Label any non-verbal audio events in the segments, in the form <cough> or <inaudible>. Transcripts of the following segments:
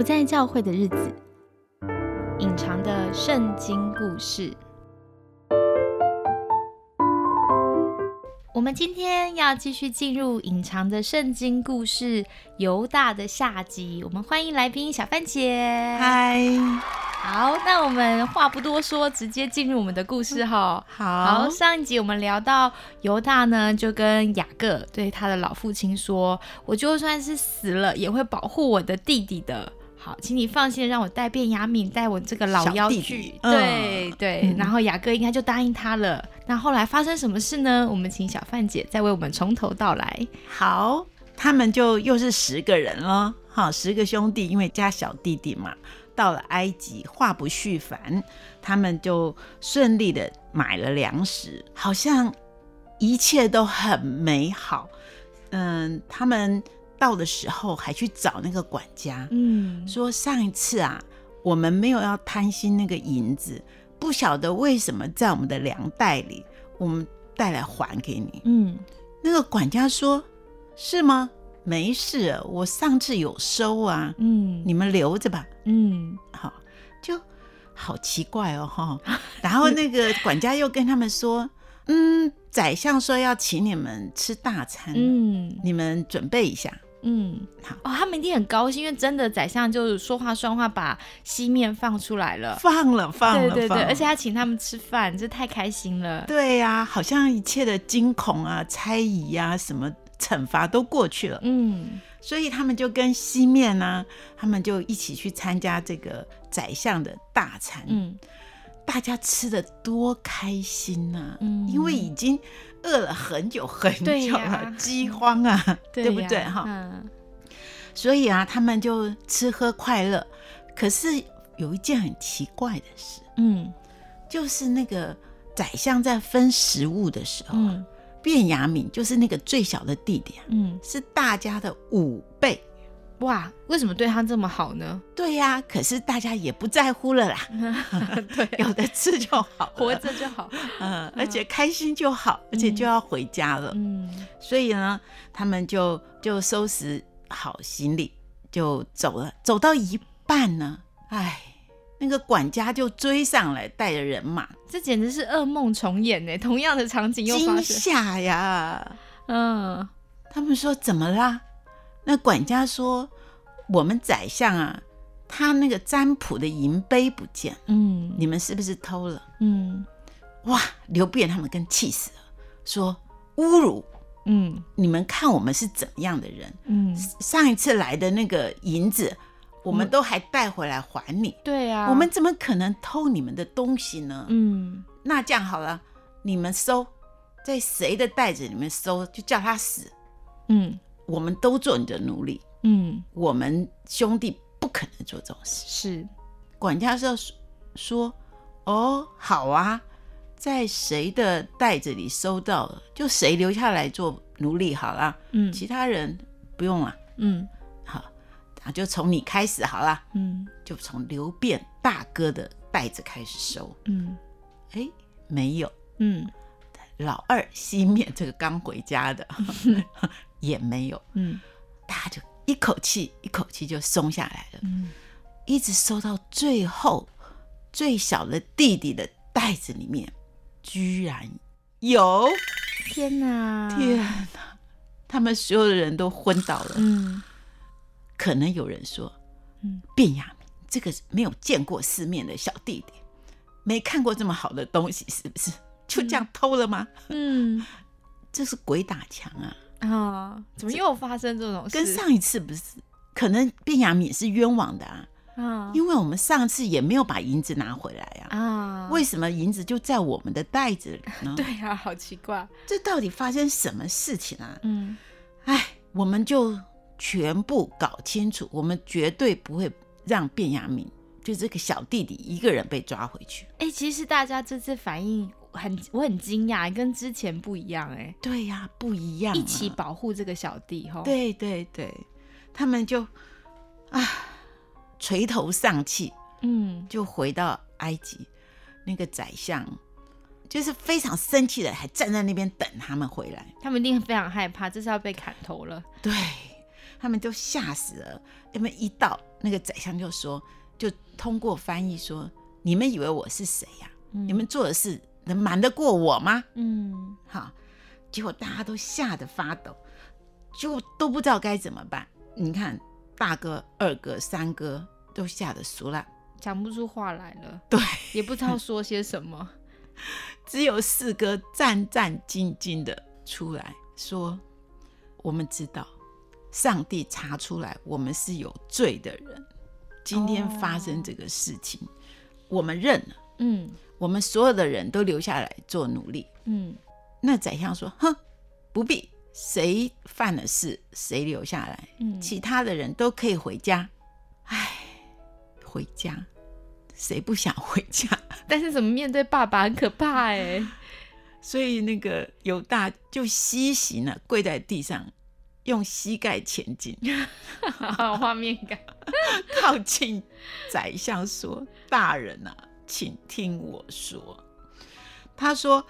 不在教会的日子，隐藏的圣经故事。我们今天要继续进入隐藏的圣经故事犹大的下集。我们欢迎来宾小番茄。嗨，好，那我们话不多说，直接进入我们的故事哈。好，上一集我们聊到犹大呢，就跟雅各对他的老父亲说：“我就算是死了，也会保护我的弟弟的。”好，请你放心，让我带便雅敏带我这个老妖去。对对，然后雅哥应该就答应他了。那后来发生什么事呢？我们请小范姐再为我们从头到来。好，他们就又是十个人了，好，十个兄弟，因为加小弟弟嘛，到了埃及，话不续烦，他们就顺利的买了粮食，好像一切都很美好。嗯，他们。到的时候还去找那个管家，嗯，说上一次啊，我们没有要贪心那个银子，不晓得为什么在我们的粮袋里，我们带来还给你。嗯，那个管家说，是吗？没事，我上次有收啊。嗯，你们留着吧。嗯，好，就好奇怪哦，哈。<laughs> 然后那个管家又跟他们说，嗯，宰相说要请你们吃大餐，嗯，你们准备一下。嗯，好哦，他们一定很高兴，因为真的宰相就是说话算话，把西面放出来了，放了，放了，对对对，而且他请他们吃饭，这太开心了。对呀，好像一切的惊恐啊、猜疑啊、什么惩罚都过去了。嗯，所以他们就跟西面呢，他们就一起去参加这个宰相的大餐。嗯，大家吃的多开心呐！嗯，因为已经。饿了很久很久了，饥荒啊，对不对哈？所以啊，他们就吃喝快乐。可是有一件很奇怪的事，嗯，就是那个宰相在分食物的时候，卞雅敏就是那个最小的弟弟啊，嗯，是大家的五倍。哇，为什么对他这么好呢？对呀，可是大家也不在乎了啦。<laughs> 对，有的吃就好，活着就好。嗯，而且开心就好，而且就要回家了。嗯，所以呢，他们就就收拾好行李就走了。走到一半呢，哎，那个管家就追上来，带着人马。这简直是噩梦重演呢！同样的场景又发生。惊吓呀！嗯，他们说怎么啦？那管家说：“我们宰相啊，他那个占卜的银杯不见，嗯，你们是不是偷了？嗯，哇，刘辩他们更气死了，说侮辱，嗯，你们看我们是怎么样的人？嗯，上一次来的那个银子，我们都还带回来还你，对呀，我们怎么可能偷你们的东西呢？嗯，那这样好了，你们搜在谁的袋子里面搜，就叫他死，嗯。”我们都做你的奴隶，嗯，我们兄弟不可能做这种事。是，管家是要说，哦，好啊，在谁的袋子里收到了，就谁留下来做奴隶好了，嗯，其他人不用了，嗯，好，那就从你开始好了，嗯，就从刘辩大哥的袋子开始收，嗯，哎，没有，嗯，老二西面这个刚回家的。<laughs> 也没有，嗯，大家就一口气一口气就松下来了，嗯，一直收到最后最小的弟弟的袋子里面，居然有，天哪，天哪，他们所有的人都昏倒了，嗯，可能有人说，嗯，卞雅明这个没有见过世面的小弟弟，没看过这么好的东西，是不是？就这样偷了吗？嗯，这是鬼打墙啊！啊！怎么又发生这种事？跟上一次不是？可能卞雅敏是冤枉的啊！啊，因为我们上次也没有把银子拿回来啊！啊，为什么银子就在我们的袋子里呢？<laughs> 对啊，好奇怪！这到底发生什么事情啊？嗯，哎，我们就全部搞清楚，我们绝对不会让卞雅敏就这个小弟弟一个人被抓回去。哎，其实大家这次反应。很我很惊讶，跟之前不一样哎。对呀，不一样。一起保护这个小弟哈。对对对，他们就啊垂头丧气，嗯，就回到埃及。那个宰相就是非常生气的，还站在那边等他们回来。他们一定非常害怕，这是要被砍头了。对他们就吓死了。他们一到那个宰相就说，就通过翻译说：“你们以为我是谁呀、你们做的事能瞒得过我吗？”嗯好，结果大家都吓得发抖，就都不知道该怎么办。你看，大哥、二哥、三哥都吓得熟了，讲不出话来了，对，也不知道说些什么。<laughs> 只有四哥战战兢兢的出来说：“我们知道，上帝查出来我们是有罪的人。今天发生这个事情，我们认了。嗯我们所有的人都留下来做奴隶。”嗯那宰相说：“哼，不必，谁犯了事，谁留下来，嗯，其他的人都可以回家。唉，回家，谁不想回家？<laughs> 但是怎么面对爸爸很可怕哎。所以那个犹大就西行了，跪在地上，用膝盖前进，<laughs> 好有画面感。<laughs> 靠近宰相说：‘大人啊，请听我说。’他说：‘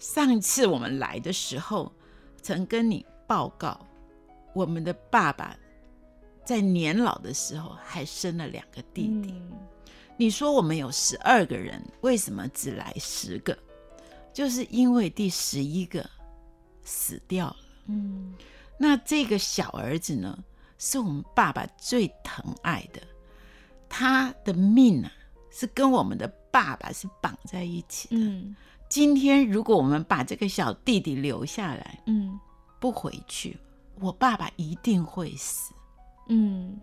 上一次我们来的时候，曾跟你报告，我们的爸爸在年老的时候还生了两个弟弟。嗯你说我们有十二个人，为什么只来十个？就是因为第十一个死掉了。嗯那这个小儿子呢，是我们爸爸最疼爱的，他的命啊，是跟我们的爸爸是绑在一起的。嗯今天如果我们把这个小弟弟留下来，嗯不回去，我爸爸一定会死。嗯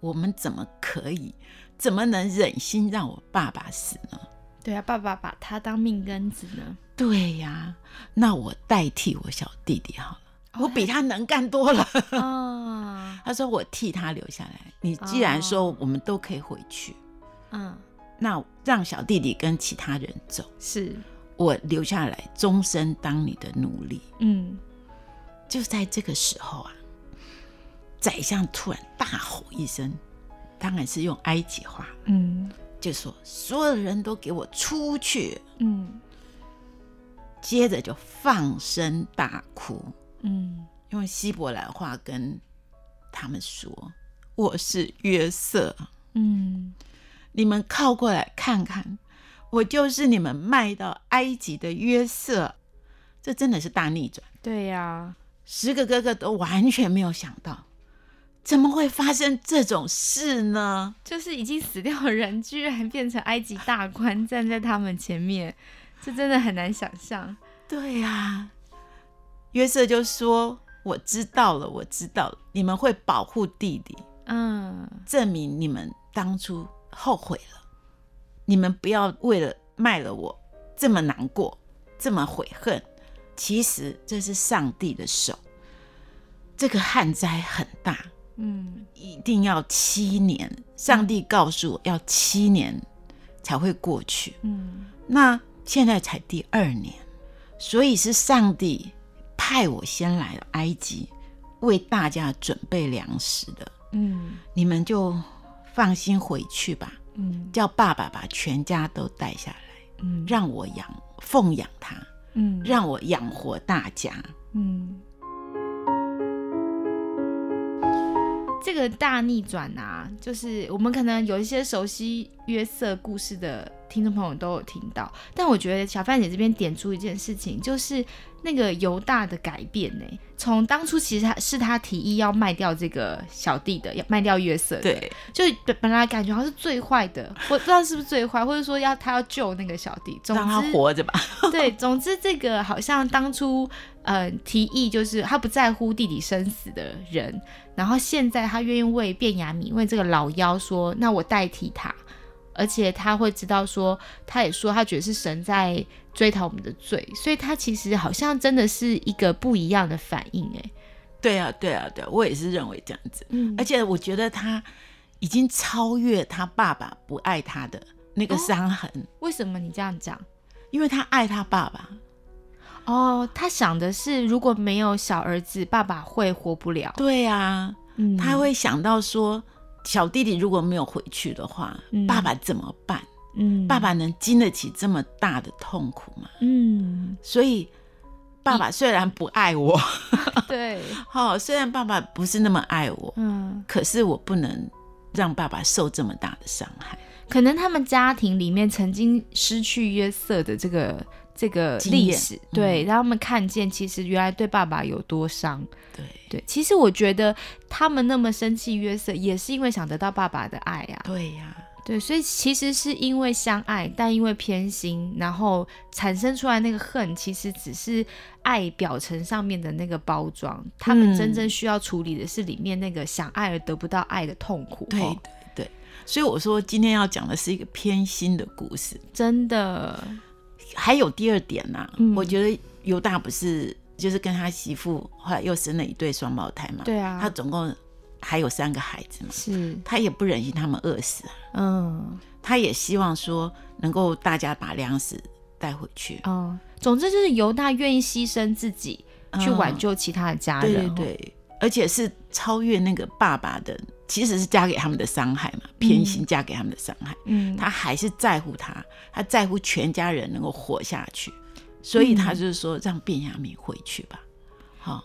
我们怎么可以，怎么能忍心让我爸爸死呢？对啊，爸爸把他当命根子呢。对呀，那我代替我小弟弟好了，我比他能干多了。啊，<laughs> 他说我替他留下来。你既然说我们都可以回去，嗯，那让小弟弟跟其他人走，是，我留下来终身当你的奴隶。嗯。就在这个时候啊，宰相突然大吼一声，当然是用埃及话，嗯。就说所有的人都给我出去。嗯。接着就放声大哭，嗯。用希伯来话跟他们说：“我是约瑟，嗯你们靠过来看看，我就是你们卖到埃及的约瑟。”这真的是大逆转，对呀、十个哥哥都完全没有想到，怎么会发生这种事呢？就是已经死掉的人，居然变成埃及大官站在他们前面，这真的很难想象。对呀、约瑟就说：“我知道了，我知道了，你们会保护弟弟。”嗯证明你们当初后悔了，你们不要为了卖了我这么难过，这么悔恨。其实这是上帝的手，这个旱灾很大，嗯一定要七年。上帝告诉我要七年才会过去，嗯那现在才第二年，所以是上帝派我先来了埃及，为大家准备粮食的。嗯你们就放心回去吧，嗯。叫爸爸把全家都带下来，嗯。让我养奉养他，嗯。让我养活大家。嗯，这个大逆转啊，就是我们可能有一些熟悉约瑟故事的听众朋友都有听到，但我觉得小范姐这边点出一件事情，就是那个犹大的改变呢。从当初其实他是他提议要卖掉这个小弟的，要卖掉约瑟的，对，就本本来感觉好像是最坏的，我不知道是不是最坏，或者说要他要救那个小弟，总让他之活着吧。<laughs> <laughs> 对，总之这个好像当初呃提议就是他不在乎弟弟生死的人，然后现在他愿意为卞雅敏为这个老妖说，那我代替他，而且他会知道说，他也说他觉得是神在追讨我们的罪，所以他其实好像真的是一个不一样的反应，哎，对啊，对啊，对啊，我也是认为这样子。嗯而且我觉得他已经超越他爸爸不爱他的那个哦伤痕，为什么你这样讲？因为他爱他爸爸。哦，他想的是如果没有小儿子，爸爸会活不了，对啊，嗯他会想到说，小弟弟如果没有回去的话，嗯爸爸怎么办？嗯爸爸能经得起这么大的痛苦吗？嗯所以，爸爸虽然不爱我，<laughs> 对 <laughs> 哦，虽然爸爸不是那么爱我，嗯可是我不能让爸爸受这么大的伤害。可能他们家庭里面曾经失去约瑟的这个这个历史，对，让他们看见其实原来对爸爸有多伤。对，对，其实我觉得他们那么生气约瑟，也是因为想得到爸爸的爱啊。对呀、对，所以其实是因为相爱，但因为偏心，然后产生出来那个恨，其实只是爱表层上面的那个包装。他们真正需要处理的是里面那个想爱而得不到爱的痛苦。对对。所以我说今天要讲的是一个偏心的故事。真的，还有第二点呐、嗯。我觉得犹大不是就是跟他媳妇后来又生了一对双胞胎嘛，对啊。他总共还有三个孩子嘛，是，他也不忍心他们饿死啊，嗯。他也希望说能够大家把粮食带回去，哦，总之就是犹大愿意牺牲自己去嗯挽救其他的家对人。对对，而且是超越那个爸爸的，其实是加给他们的伤害嘛，偏心嫁给他们的伤害，嗯，他还是在乎他，他在乎全家人能够活下去，所以他就是说让卞雅敏回去吧，好、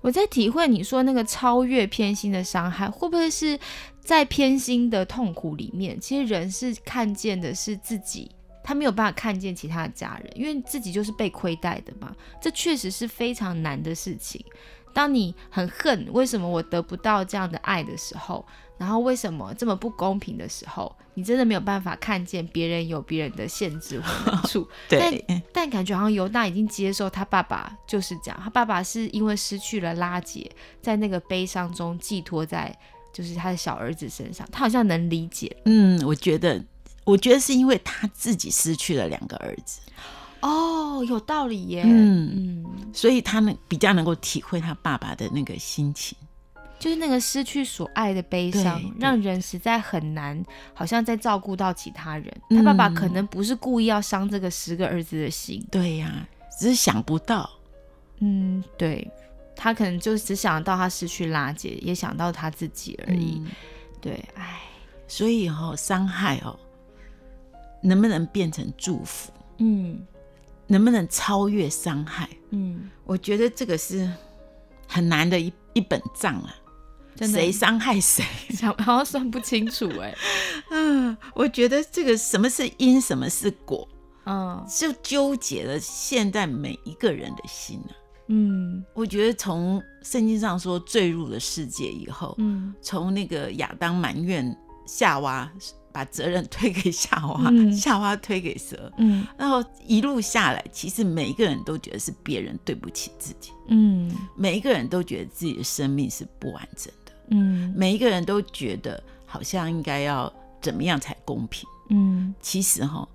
我在体会你说那个超越偏心的伤害，会不会是在偏心的痛苦里面，其实人是看见的是自己，他没有办法看见其他的家人，因为自己就是被亏待的嘛。这确实是非常难的事情。当你很恨为什么我得不到这样的爱的时候，然后为什么这么不公平的时候，你真的没有办法看见别人有别人的限制和难处。<laughs> 对，但感觉好像犹大已经接受他爸爸就是这样，他爸爸是因为失去了拉杰，在那个悲伤中寄托在就是他的小儿子身上，他好像能理解。嗯，我觉得，我觉得是因为他自己失去了两个儿子，哦，有道理耶，嗯。嗯，所以他能比较能够体会他爸爸的那个心情。就是那个失去所爱的悲伤让人实在很难，好像在照顾到其他人。嗯他爸爸可能不是故意要伤这个十个儿子的心，对呀、只是想不到。嗯，对。他可能就只想到他失去拉姐，也想到他自己而已。嗯对，哎，所以哈、哦，伤害哦，能不能变成祝福？嗯能不能超越伤害？嗯，我觉得这个是很难的一一本账啊。谁伤害谁？想 <laughs> 好像算不清楚哎、<laughs> 嗯，我觉得这个什么是因，什么是果，嗯。就纠结了现在每一个人的心啊。嗯。我觉得从圣经上说坠入了世界以后，嗯。从那个亚当埋怨夏娃，把责任推给夏娃，嗯。夏娃推给蛇，嗯。然后一路下来，其实每一个人都觉得是别人对不起自己，嗯。每一个人都觉得自己的生命是不完整的，嗯。每一个人都觉得好像应该要怎么样才公平。嗯。其实哈，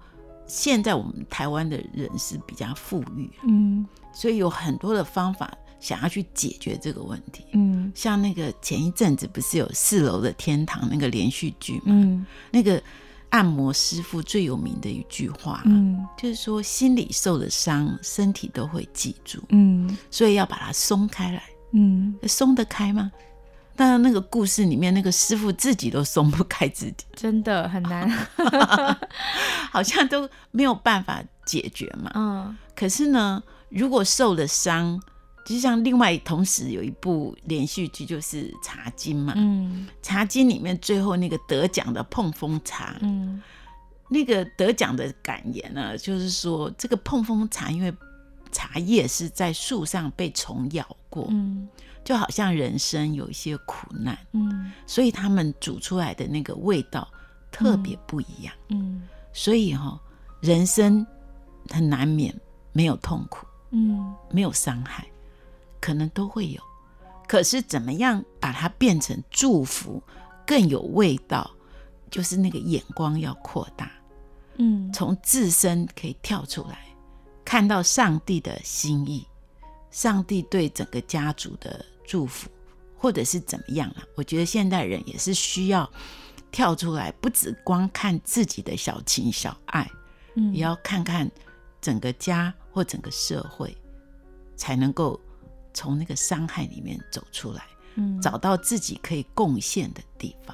现在我们台湾的人是比较富裕，嗯。所以有很多的方法想要去解决这个问题。嗯。像那个前一阵子不是有四楼的天堂那个连续剧嘛，嗯。那个按摩师傅最有名的一句话，嗯。就是说心里受的伤，身体都会记住，嗯。所以要把它松开来。嗯，松得开吗？但那个故事里面，那个师傅自己都松不开自己，真的很难。<laughs> 好像都没有办法解决嘛。嗯。可是呢，如果受了伤，就像另外同时有一部连续剧，就是《茶经》嘛，嗯茶经》里面最后那个得奖的碰风茶，嗯。那个得奖的感言呢，就是说这个碰风茶，因为茶叶是在树上被虫咬过，嗯就好像人生有一些苦难，嗯。所以他们煮出来的那个味道特别不一样。嗯。所以哈、人生很难免没有痛苦，嗯。没有伤害，可能都会有。可是怎么样把它变成祝福，更有味道，就是那个眼光要扩大，嗯。从自身可以跳出来，看到上帝的心意，上帝对整个家族的祝福，或者是怎么样了？我觉得现代人也是需要跳出来，不只光看自己的小情小爱，嗯也要看看整个家或整个社会，才能够从那个伤害里面走出来，嗯找到自己可以贡献的地方。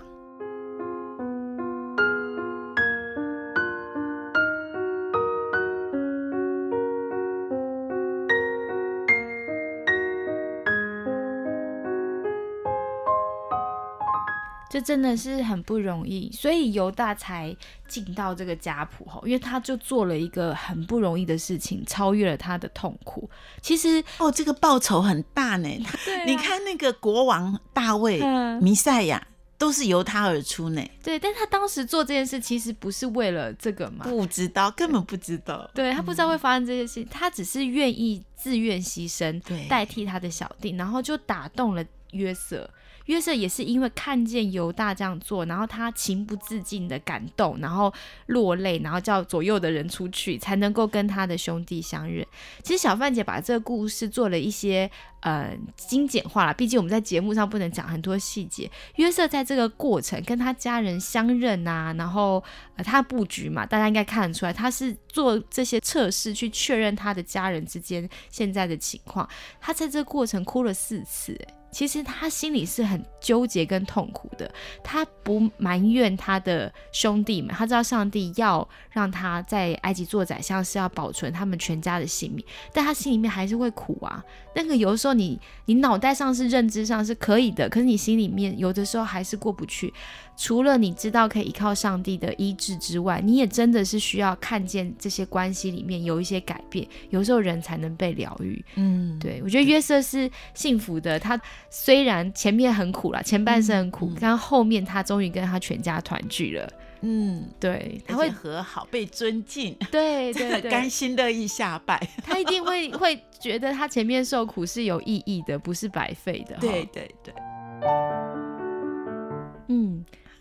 这真的是很不容易，所以犹大才进到这个家谱吼，因为他就做了一个很不容易的事情，超越了他的痛苦。其实哦，这个报酬很大呢。<laughs> 对啊你看那个国王大卫、嗯弥赛亚都是由他而出呢。对，但他当时做这件事其实不是为了这个嘛，不知道，根本不知道。对他不知道会发生这些事情，他只是愿意自愿牺牲，对代替他的小弟，然后就打动了约瑟。约瑟也是因为看见犹大这样做，然后他情不自禁的感动，然后落泪，然后叫左右的人出去，才能够跟他的兄弟相认。其实小范姐把这个故事做了一些呃精简化了，毕竟我们在节目上不能讲很多细节。约瑟在这个过程跟他家人相认啊，然后呃他布局嘛，大家应该看得出来，他是做这些测试去确认他的家人之间现在的情况。他在这个过程哭了四次，欸其实他心里是很纠结跟痛苦的。他不埋怨他的兄弟们，他知道上帝要让他在埃及做宰相是要保存他们全家的性命，但他心里面还是会苦啊。那个有的时候你你脑袋上是认知上是可以的，可是你心里面有的时候还是过不去。除了你知道可以依靠上帝的医治之外，你也真的是需要看见这些关系里面有一些改变，有时候人才能被疗愈。嗯，对我觉得约瑟是幸福的，他虽然前面很苦啦，前半生很苦，嗯但后面他终于跟他全家团聚了。嗯，对，他他会会，和好，被尊敬，<laughs> 对对对甘，心乐意下拜。<laughs> 他一定会会觉得他前面受苦是有意义的，不是白费的。对哈，对对，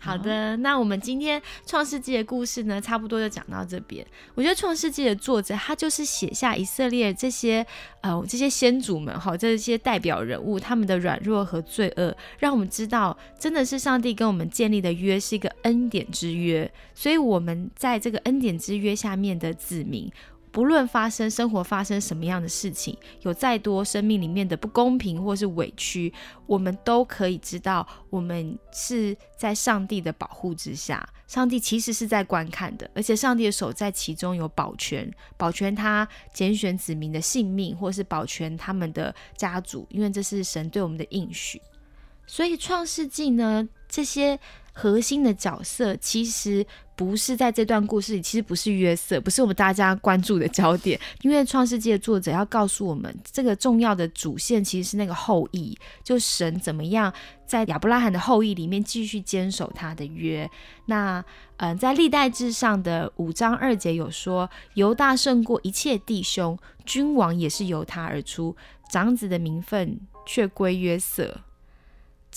好的，那我们今天《创世纪》的故事呢，差不多就讲到这边。我觉得《创世纪》的作者他就是写下以色列这些呃这些先祖们哈，这些代表人物他们的软弱和罪恶，让我们知道真的是上帝跟我们建立的约是一个恩典之约，所以我们在这个恩典之约下面的子民。不论发生生活发生什么样的事情，有再多生命里面的不公平或是委屈，我们都可以知道，我们是在上帝的保护之下。上帝其实是在观看的，而且上帝的手在其中有保全，保全他拣选子民的性命，或是保全他们的家族，因为这是神对我们的应许。所以创世纪呢，这些核心的角色其实不是在这段故事里，其实不是约瑟，不是我们大家关注的焦点。<laughs> 因为创世纪的作者要告诉我们，这个重要的主线其实是那个后裔，就神怎么样在亚伯拉罕的后裔里面继续坚守他的约。那嗯、在历代志上的五章二节有说，犹大胜过一切弟兄，君王也是由他而出，长子的名分却归约瑟。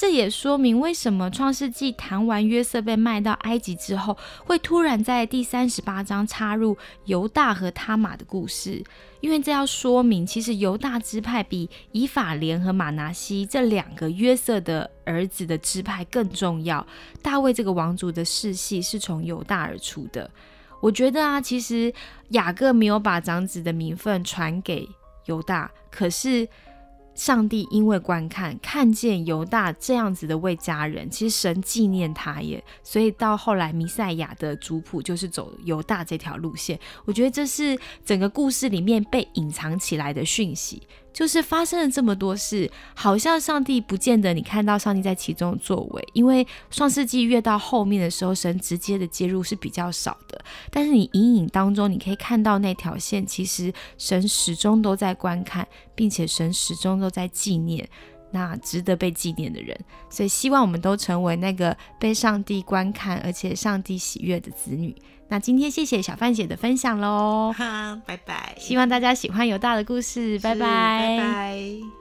这也说明为什么创世纪谈完约瑟被卖到埃及之后，会突然在第三十八章插入犹大和他玛的故事，因为这要说明，其实犹大支派比以法莲和马拿西这两个约瑟的儿子的支派更重要。大卫这个王族的世系是从犹大而出的。我觉得啊，其实雅各没有把长子的名分传给犹大，可是上帝因为观看看见犹大这样子的为家人，其实神纪念他耶，所以到后来弥赛亚的族谱就是走犹大这条路线。我觉得这是整个故事里面被隐藏起来的讯息，就是发生了这么多事，好像上帝不见得你看到上帝在其中的作为，因为创世纪越到后面的时候，神直接的介入是比较少的，但是你隐隐当中你可以看到那条线，其实神始终都在观看，并且神始终都在纪念。那值得被纪念的人，所以希望我们都成为那个被上帝观看而且上帝喜悦的子女。那今天谢谢小范姐的分享喽，哈，拜拜，希望大家喜欢犹大的故事，拜是拜拜拜。